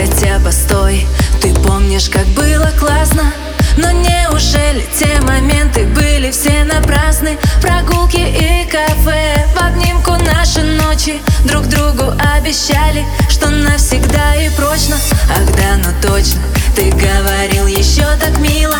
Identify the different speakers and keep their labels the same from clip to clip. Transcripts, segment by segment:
Speaker 1: хотя постой Ты помнишь, как было классно? Но неужели те моменты были все напрасны? Прогулки и кафе в обнимку наши ночи. Друг другу обещали, что навсегда и прочно. Ах да, ну точно, ты говорил еще так мило.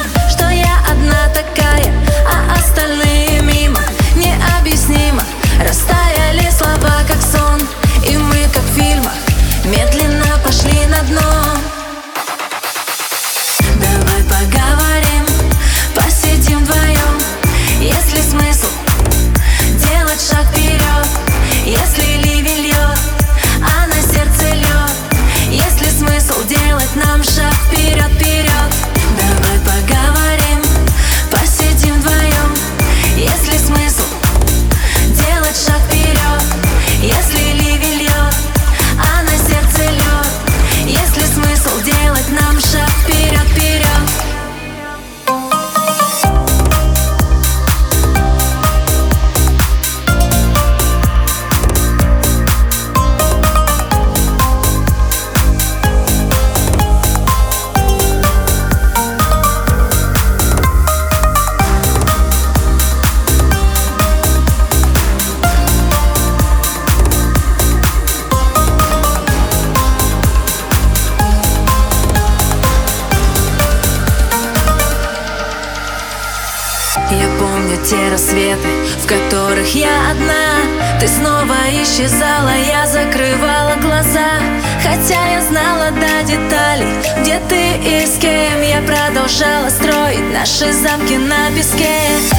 Speaker 1: Те рассветы, в которых я одна. Ты снова исчезала, я закрывала глаза. Хотя я знала до деталей, где ты и с кем. Я продолжала строить наши замки на песке.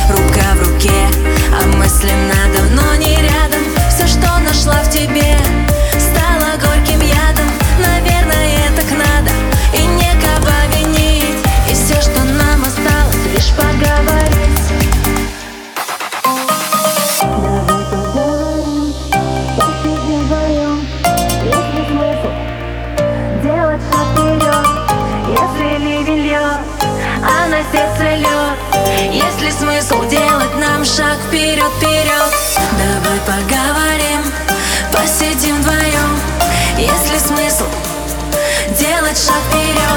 Speaker 1: Рука в руке, а мысленно давно не рядом Есть смысл делать нам шаг вперед, вперед? Давай поговорим, посидим вдвоем, если смысл делать шаг вперед.